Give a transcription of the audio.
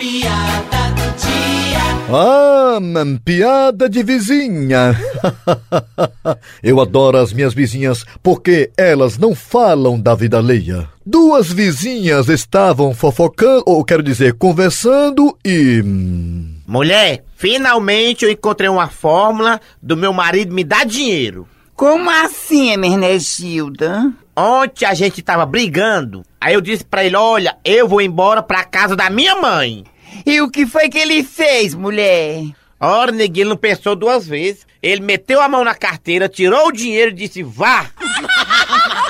piada do dia. Ah, piada de vizinha. Eu adoro as minhas vizinhas porque elas não falam da vida alheia. Duas vizinhas estavam fofocando, ou quero dizer, conversando e. hum, Mulher, finalmente eu encontrei uma fórmula do meu marido me dar dinheiro. Como assim, Hermenegilda? Ontem a gente tava brigando. Aí eu disse pra ele: Olha, eu vou embora pra casa da minha mãe. E o que foi que ele fez, mulher? Ora, neguinho, não pensou duas vezes. Ele meteu a mão na carteira, tirou o dinheiro e disse: Vá!